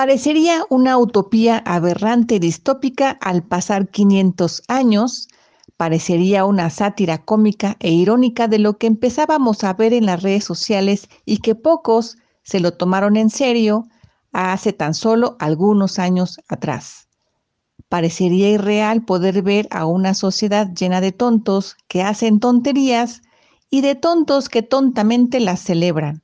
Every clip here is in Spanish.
Parecería una utopía aberrante y distópica al pasar 500 años, parecería una sátira cómica e irónica de lo que empezábamos a ver en las redes sociales y que pocos se lo tomaron en serio hace tan solo algunos años atrás. Parecería irreal poder ver a una sociedad llena de tontos que hacen tonterías y de tontos que tontamente las celebran.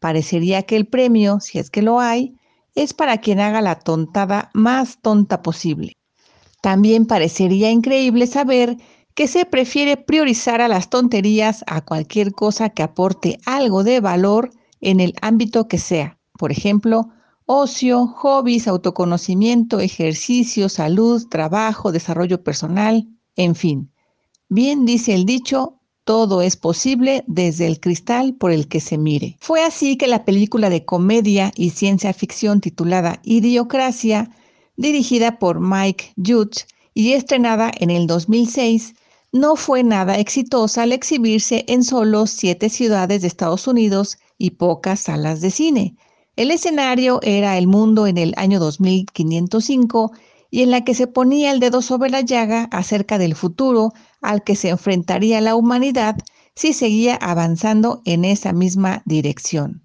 Parecería que el premio, si es que lo hay, es para quien haga la tontada más tonta posible. También parecería increíble saber que se prefiere priorizar a las tonterías a cualquier cosa que aporte algo de valor en el ámbito que sea. Por ejemplo, ocio, hobbies, autoconocimiento, ejercicio, salud, trabajo, desarrollo personal, en fin. Bien dice el dicho, todo es posible desde el cristal por el que se mire. Fue así que la película de comedia y ciencia ficción titulada Idiocracia, dirigida por Mike Judge y estrenada en el 2006, no fue nada exitosa al exhibirse en solo siete ciudades de Estados Unidos y pocas salas de cine. El escenario era el mundo en el año 2505 y en la que se ponía el dedo sobre la llaga acerca del futuro al que se enfrentaría la humanidad si seguía avanzando en esa misma dirección.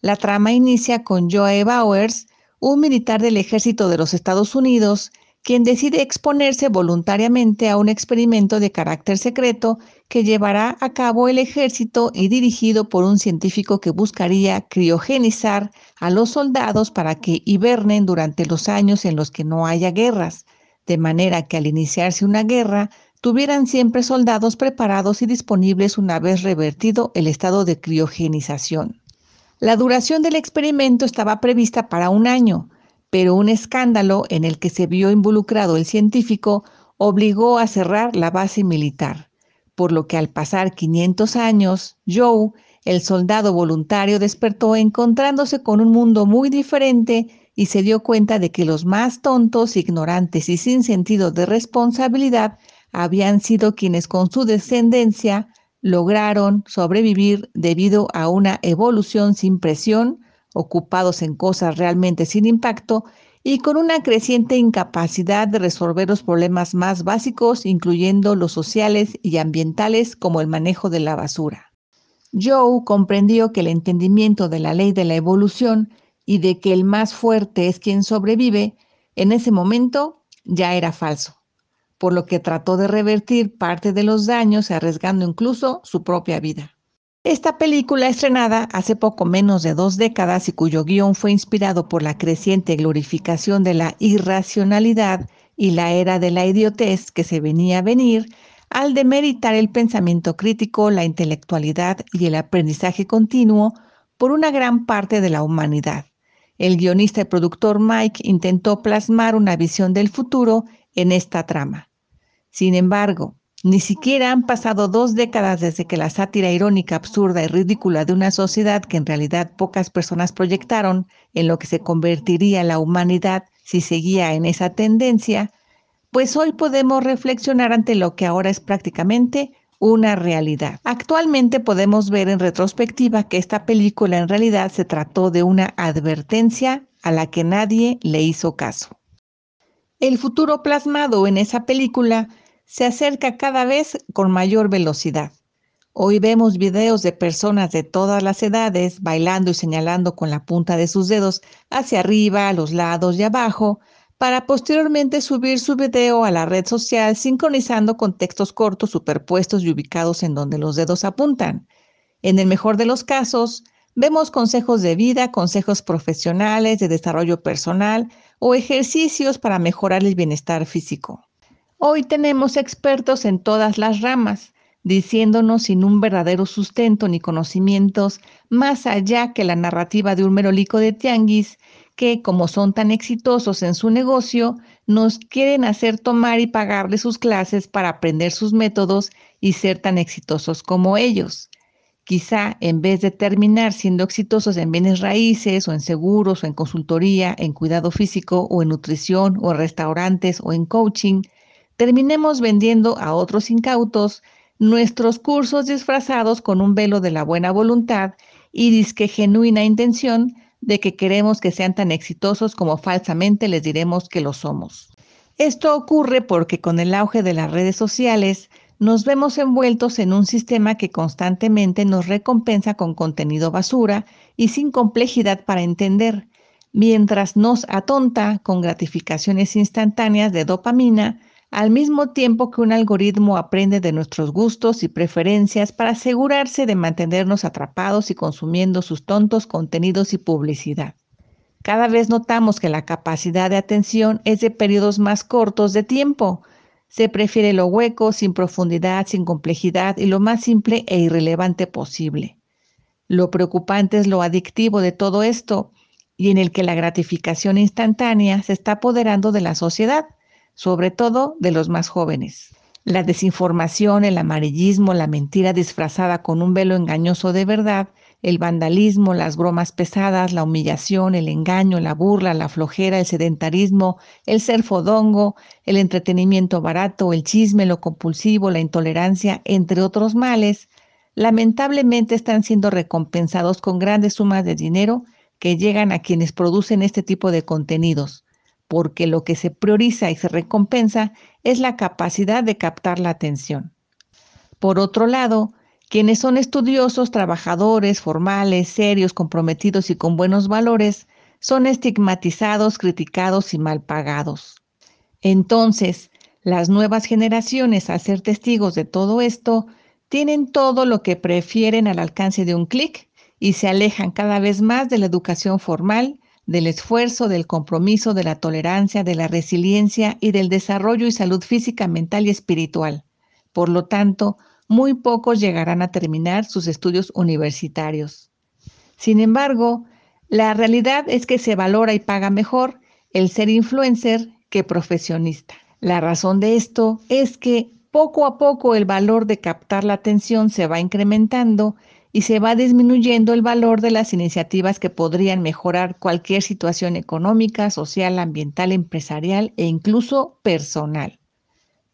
La trama inicia con Joe Bowers, un militar del ejército de los Estados Unidos, quien decide exponerse voluntariamente a un experimento de carácter secreto que llevará a cabo el ejército y dirigido por un científico que buscaría criogenizar a los soldados para que hibernen durante los años en los que no haya guerras, de manera que al iniciarse una guerra tuvieran siempre soldados preparados y disponibles una vez revertido el estado de criogenización. La duración del experimento estaba prevista para un año, pero un escándalo en el que se vio involucrado el científico obligó a cerrar la base militar, por lo que al pasar 500 años, Joe, el soldado voluntario, despertó encontrándose con un mundo muy diferente y se dio cuenta de que los más tontos, ignorantes y sin sentido de responsabilidad habían sido quienes con su descendencia lograron sobrevivir debido a una evolución sin presión, ocupados en cosas realmente sin impacto y con una creciente incapacidad de resolver los problemas más básicos, incluyendo los sociales y ambientales como el manejo de la basura. Joe comprendió que el entendimiento de la ley de la evolución y de que el más fuerte es quien sobrevive, en ese momento ya era falso por lo que trató de revertir parte de los daños, arriesgando incluso su propia vida. Esta película estrenada hace poco menos de dos décadas y cuyo guion fue inspirado por la creciente glorificación de la irracionalidad y la era de la idiotez que se venía a venir, al demeritar el pensamiento crítico, la intelectualidad y el aprendizaje continuo por una gran parte de la humanidad. El guionista y productor Mike intentó plasmar una visión del futuro en esta trama. Sin embargo, ni siquiera han pasado dos décadas desde que la sátira irónica, absurda y ridícula de una sociedad que en realidad pocas personas proyectaron en lo que se convertiría la humanidad si seguía en esa tendencia, pues hoy podemos reflexionar ante lo que ahora es prácticamente una realidad. Actualmente podemos ver en retrospectiva que esta película en realidad se trató de una advertencia a la que nadie le hizo caso. El futuro plasmado en esa película se acerca cada vez con mayor velocidad. Hoy vemos videos de personas de todas las edades bailando y señalando con la punta de sus dedos hacia arriba, a los lados y abajo, para posteriormente subir su video a la red social sincronizando con textos cortos superpuestos y ubicados en donde los dedos apuntan. En el mejor de los casos, vemos consejos de vida, consejos profesionales, de desarrollo personal o ejercicios para mejorar el bienestar físico. Hoy tenemos expertos en todas las ramas, diciéndonos sin un verdadero sustento ni conocimientos más allá que la narrativa de un merolico de tianguis que, como son tan exitosos en su negocio, nos quieren hacer tomar y pagarle sus clases para aprender sus métodos y ser tan exitosos como ellos. Quizá en vez de terminar siendo exitosos en bienes raíces o en seguros o en consultoría, en cuidado físico o en nutrición o en restaurantes o en coaching, terminemos vendiendo a otros incautos nuestros cursos disfrazados con un velo de la buena voluntad y disque genuina intención de que queremos que sean tan exitosos como falsamente les diremos que lo somos. Esto ocurre porque con el auge de las redes sociales nos vemos envueltos en un sistema que constantemente nos recompensa con contenido basura y sin complejidad para entender, mientras nos atonta con gratificaciones instantáneas de dopamina, al mismo tiempo que un algoritmo aprende de nuestros gustos y preferencias para asegurarse de mantenernos atrapados y consumiendo sus tontos contenidos y publicidad. Cada vez notamos que la capacidad de atención es de periodos más cortos de tiempo, se prefiere lo hueco, sin profundidad, sin complejidad y lo más simple e irrelevante posible. Lo preocupante es lo adictivo de todo esto y en el que la gratificación instantánea se está apoderando de la sociedad, sobre todo de los más jóvenes. La desinformación, el amarillismo, la mentira disfrazada con un velo engañoso de verdad el vandalismo, las bromas pesadas, la humillación, el engaño, la burla, la flojera, el sedentarismo, el ser fodongo, el entretenimiento barato, el chisme, lo compulsivo, la intolerancia, entre otros males, lamentablemente están siendo recompensados con grandes sumas de dinero que llegan a quienes producen este tipo de contenidos, porque lo que se prioriza y se recompensa es la capacidad de captar la atención. Por otro lado, quienes son estudiosos, trabajadores, formales, serios, comprometidos y con buenos valores, son estigmatizados, criticados y mal pagados. Entonces, las nuevas generaciones, al ser testigos de todo esto, tienen todo lo que prefieren al alcance de un clic y se alejan cada vez más de la educación formal, del esfuerzo, del compromiso, de la tolerancia, de la resiliencia y del desarrollo y salud física, mental y espiritual. Por lo tanto, muy pocos llegarán a terminar sus estudios universitarios. Sin embargo, la realidad es que se valora y paga mejor el ser influencer que profesionista. La razón de esto es que poco a poco el valor de captar la atención se va incrementando y se va disminuyendo el valor de las iniciativas que podrían mejorar cualquier situación económica, social, ambiental, empresarial e incluso personal.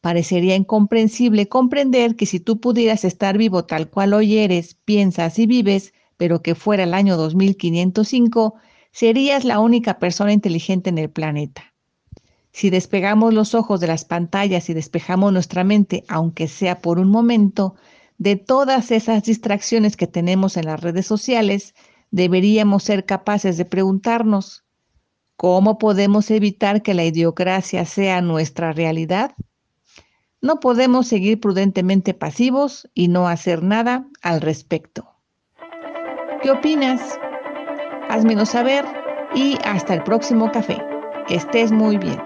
Parecería incomprensible comprender que si tú pudieras estar vivo tal cual hoy eres, piensas y vives, pero que fuera el año 2505, serías la única persona inteligente en el planeta. Si despegamos los ojos de las pantallas y despejamos nuestra mente, aunque sea por un momento, de todas esas distracciones que tenemos en las redes sociales, deberíamos ser capaces de preguntarnos, ¿cómo podemos evitar que la idiocracia sea nuestra realidad? No podemos seguir prudentemente pasivos y no hacer nada al respecto. ¿Qué opinas? Házmelo saber y hasta el próximo café. Que estés muy bien.